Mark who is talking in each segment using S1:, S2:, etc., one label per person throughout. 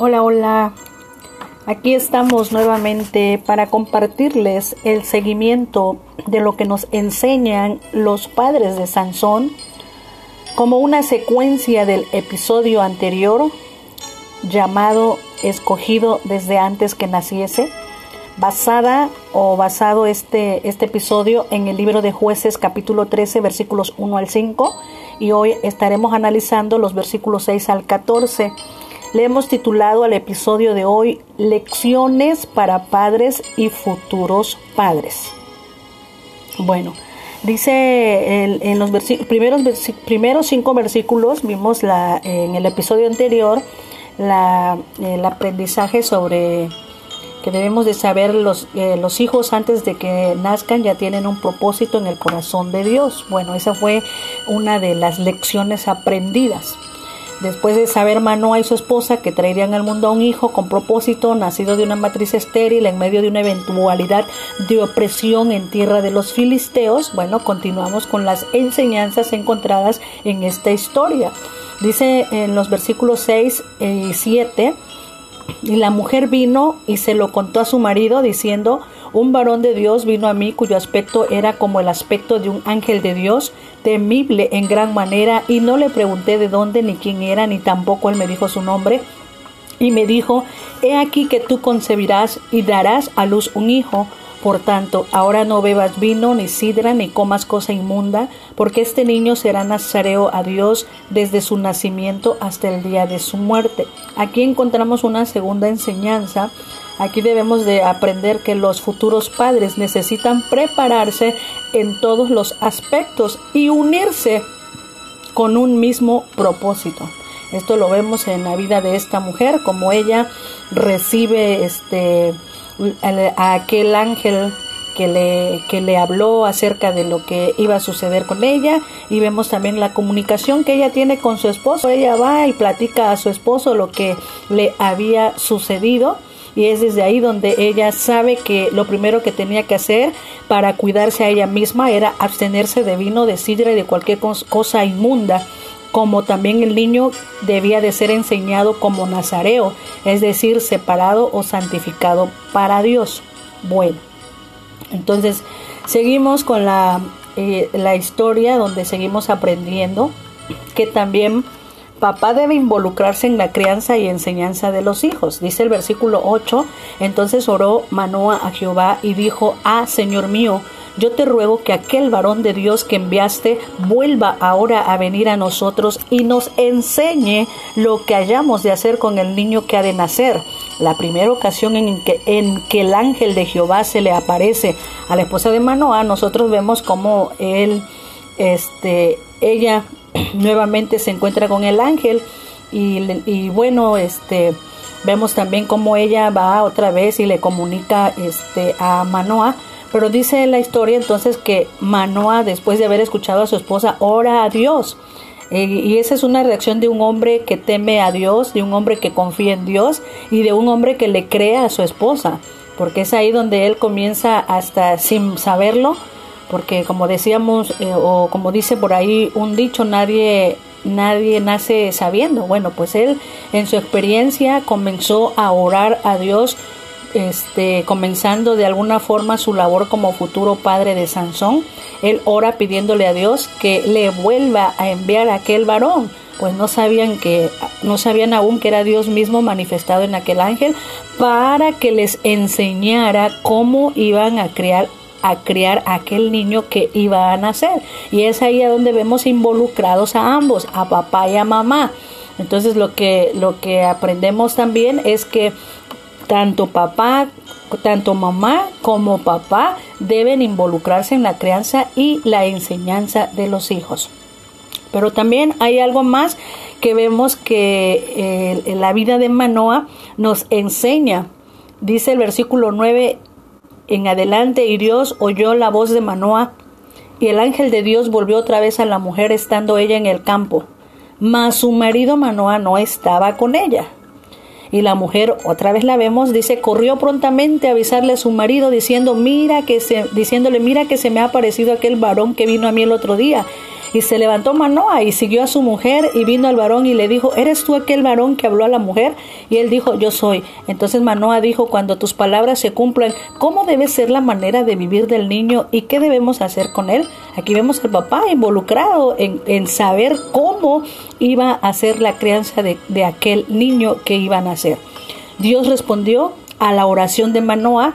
S1: Hola, hola. Aquí estamos nuevamente para compartirles el seguimiento de lo que nos enseñan los padres de Sansón como una secuencia del episodio anterior llamado Escogido desde antes que naciese, basada o basado este, este episodio en el libro de jueces capítulo 13 versículos 1 al 5 y hoy estaremos analizando los versículos 6 al 14 le hemos titulado al episodio de hoy Lecciones para padres y futuros padres. Bueno, dice en, los primeros, primeros cinco versículos, vimos la, en el episodio anterior la, el aprendizaje sobre que debemos de saber los, eh, los hijos antes de que nazcan ya tienen un propósito en el corazón de Dios. Bueno, esa fue una de las lecciones aprendidas. Después de saber Manoa y su esposa que traerían al mundo a un hijo con propósito, nacido de una matriz estéril en medio de una eventualidad de opresión en tierra de los filisteos, bueno, continuamos con las enseñanzas encontradas en esta historia. Dice en los versículos 6 y 7, y la mujer vino y se lo contó a su marido diciendo, un varón de Dios vino a mí cuyo aspecto era como el aspecto de un ángel de Dios, temible en gran manera, y no le pregunté de dónde ni quién era, ni tampoco él me dijo su nombre. Y me dijo, He aquí que tú concebirás y darás a luz un hijo. Por tanto, ahora no bebas vino, ni sidra, ni comas cosa inmunda, porque este niño será nazareo a Dios desde su nacimiento hasta el día de su muerte. Aquí encontramos una segunda enseñanza Aquí debemos de aprender que los futuros padres necesitan prepararse en todos los aspectos y unirse con un mismo propósito. Esto lo vemos en la vida de esta mujer, como ella recibe este a aquel ángel que le, que le habló acerca de lo que iba a suceder con ella. Y vemos también la comunicación que ella tiene con su esposo. Ella va y platica a su esposo lo que le había sucedido. Y es desde ahí donde ella sabe que lo primero que tenía que hacer para cuidarse a ella misma era abstenerse de vino, de sidra y de cualquier cosa inmunda como también el niño debía de ser enseñado como nazareo, es decir, separado o santificado para Dios. Bueno, entonces seguimos con la, eh, la historia donde seguimos aprendiendo que también Papá debe involucrarse en la crianza y enseñanza de los hijos. Dice el versículo 8, entonces oró Manoa a Jehová y dijo, ah, Señor mío, yo te ruego que aquel varón de Dios que enviaste vuelva ahora a venir a nosotros y nos enseñe lo que hayamos de hacer con el niño que ha de nacer. La primera ocasión en que, el ángel de Jehová se le aparece a la esposa de Manoa, nosotros vemos como él, este, ella nuevamente se encuentra con el ángel y, bueno, este vemos también cómo ella va otra vez y le comunica este a Manoa, pero dice la historia entonces que Manoa después de haber escuchado a su esposa ora a Dios. Eh, y esa es una reacción de un hombre que teme a Dios, de un hombre que confía en Dios y de un hombre que le cree a su esposa, porque es ahí donde él comienza hasta sin saberlo porque como decíamos eh, o como dice por ahí un dicho nadie nadie nace sabiendo. Bueno pues él en su experiencia comenzó a orar a Dios este comenzando de alguna forma su labor como futuro padre de Sansón. Él ora pidiéndole a Dios que le vuelva a enviar a aquel varón. Pues no sabían que no sabían aún que era Dios mismo manifestado en aquel ángel para que les enseñara cómo iban a crear a criar a aquel niño que iba a nacer. Y es ahí a donde vemos involucrados a ambos, a papá y a mamá. Entonces lo que, lo que aprendemos también es que tanto papá, tanto mamá como papá deben involucrarse en la crianza y la enseñanza de los hijos. Pero también hay algo más que vemos que eh, la vida de Manoa nos enseña. Dice el versículo 9, en adelante y Dios oyó la voz de Manoa, y el ángel de Dios volvió otra vez a la mujer estando ella en el campo. Mas su marido Manoa no estaba con ella. Y la mujer, otra vez la vemos, dice, corrió prontamente a avisarle a su marido diciendo, mira que se, diciéndole, mira que se me ha aparecido aquel varón que vino a mí el otro día. Y se levantó Manoa y siguió a su mujer y vino al varón y le dijo, ¿eres tú aquel varón que habló a la mujer? Y él dijo, yo soy. Entonces Manoa dijo, cuando tus palabras se cumplan, ¿cómo debe ser la manera de vivir del niño y qué debemos hacer con él? Aquí vemos al papá involucrado en, en saber cómo iba a ser la crianza de, de aquel niño que iba a nacer. Dios respondió a la oración de Manoa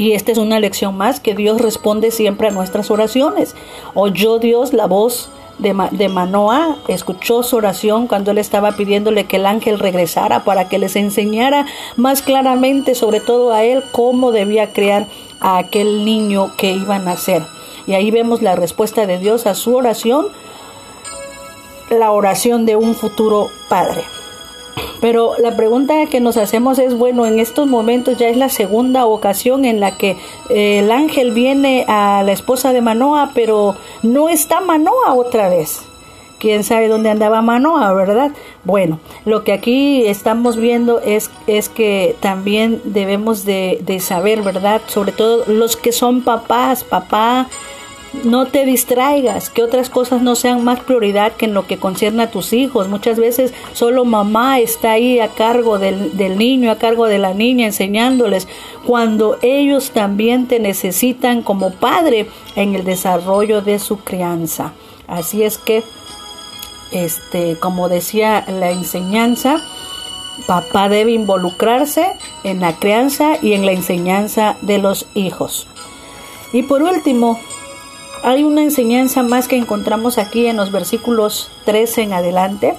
S1: y esta es una lección más que Dios responde siempre a nuestras oraciones. Oyó Dios la voz de, de, Manoah, escuchó su oración cuando él estaba pidiéndole que el ángel regresara para que les enseñara más claramente, sobre todo a él, cómo debía crear a aquel niño que iba a nacer. Y ahí vemos la respuesta de Dios a su oración, la oración de un futuro padre. Pero la pregunta que nos hacemos es, bueno, en estos momentos ya es la segunda ocasión en la que eh, el ángel viene a la esposa de Manoa, pero no está Manoa otra vez. Quién sabe dónde andaba Manoa, ¿verdad? Bueno, lo que aquí estamos viendo es, es que también debemos de, de saber, ¿verdad? Sobre todo los que son papás, papá, no te distraigas, que otras cosas no sean más prioridad que en lo que concierne a tus hijos. Muchas veces solo mamá está ahí a cargo del, del, niño, a cargo de la niña, enseñándoles, cuando ellos también te necesitan como padre en el desarrollo de su crianza. Así es que, este, como decía la enseñanza, papá debe involucrarse en la crianza y en la enseñanza de los hijos. Y por último, hay una enseñanza más que encontramos aquí en los versículos 13 en adelante.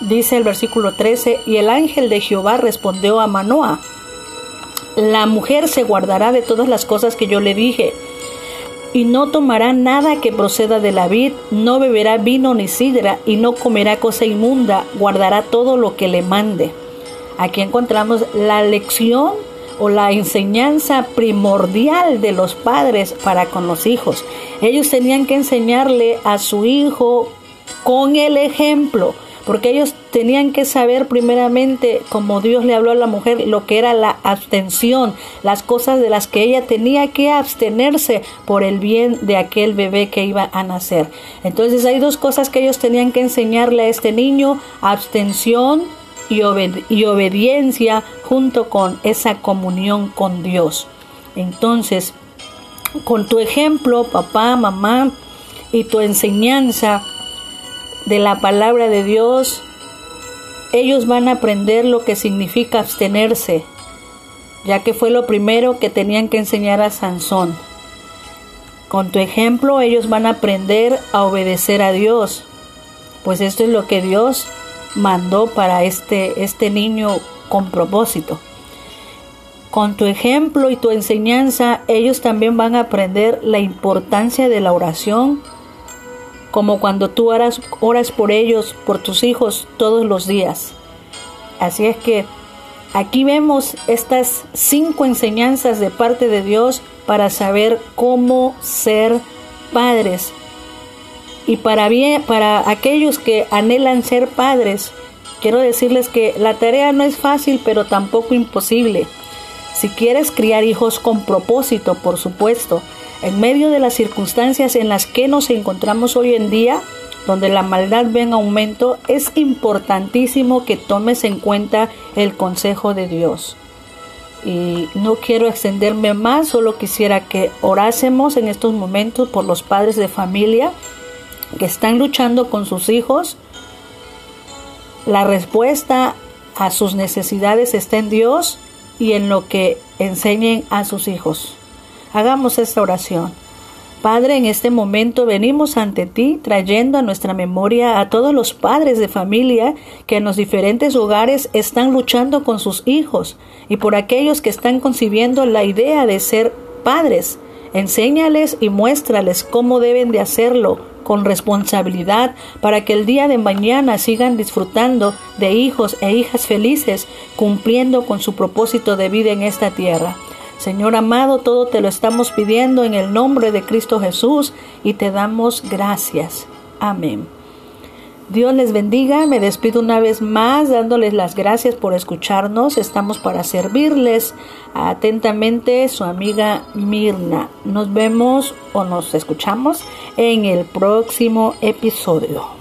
S1: Dice el versículo 13, y el ángel de Jehová respondió a Manoa, la mujer se guardará de todas las cosas que yo le dije, y no tomará nada que proceda de la vid, no beberá vino ni sidra, y no comerá cosa inmunda, guardará todo lo que le mande. Aquí encontramos la lección o la enseñanza primordial de los padres para con los hijos. Ellos tenían que enseñarle a su hijo con el ejemplo, porque ellos tenían que saber primeramente, como Dios le habló a la mujer, lo que era la abstención, las cosas de las que ella tenía que abstenerse por el bien de aquel bebé que iba a nacer. Entonces hay dos cosas que ellos tenían que enseñarle a este niño, abstención y, obediencia junto con esa comunión con Dios. Entonces, con tu ejemplo, papá, mamá, y tu enseñanza de la palabra de Dios, ellos van a aprender lo que significa abstenerse, ya que fue lo primero que tenían que enseñar a Sansón. Con tu ejemplo ellos van a aprender a obedecer a Dios, pues esto es lo que Dios mandó para este, este niño con propósito. Con tu ejemplo y tu enseñanza, ellos también van a aprender la importancia de la oración, como cuando tú oras, oras por ellos, por tus hijos, todos los días. Así es que aquí vemos estas cinco enseñanzas de parte de Dios para saber cómo ser padres y para, bien, para aquellos que anhelan ser padres, quiero decirles que la tarea no es fácil, pero tampoco imposible. Si quieres criar hijos con propósito, por supuesto, en medio de las circunstancias en las que nos encontramos hoy en día, donde la maldad ve en aumento, es importantísimo que tomes en cuenta el consejo de Dios. Y no quiero extenderme más, solo quisiera que orásemos en estos momentos por los padres de familia que están luchando con sus hijos, la respuesta a sus necesidades está en Dios y en lo que enseñen a sus hijos. Hagamos esta oración. Padre, en este momento venimos ante ti trayendo a nuestra memoria a todos los padres de familia que en los diferentes hogares están luchando con sus hijos y por aquellos que están concibiendo la idea de ser padres. Enséñales y muéstrales cómo deben de hacerlo con responsabilidad para que el día de mañana sigan disfrutando de hijos e hijas felices, cumpliendo con su propósito de vida en esta tierra. Señor amado, todo te lo estamos pidiendo en el nombre de Cristo Jesús y te damos gracias. Amén. Dios les bendiga. Me despido una vez más dándoles las gracias por escucharnos. Estamos para servirles. Atentamente, su amiga Mirna. Nos vemos o nos escuchamos en el próximo episodio.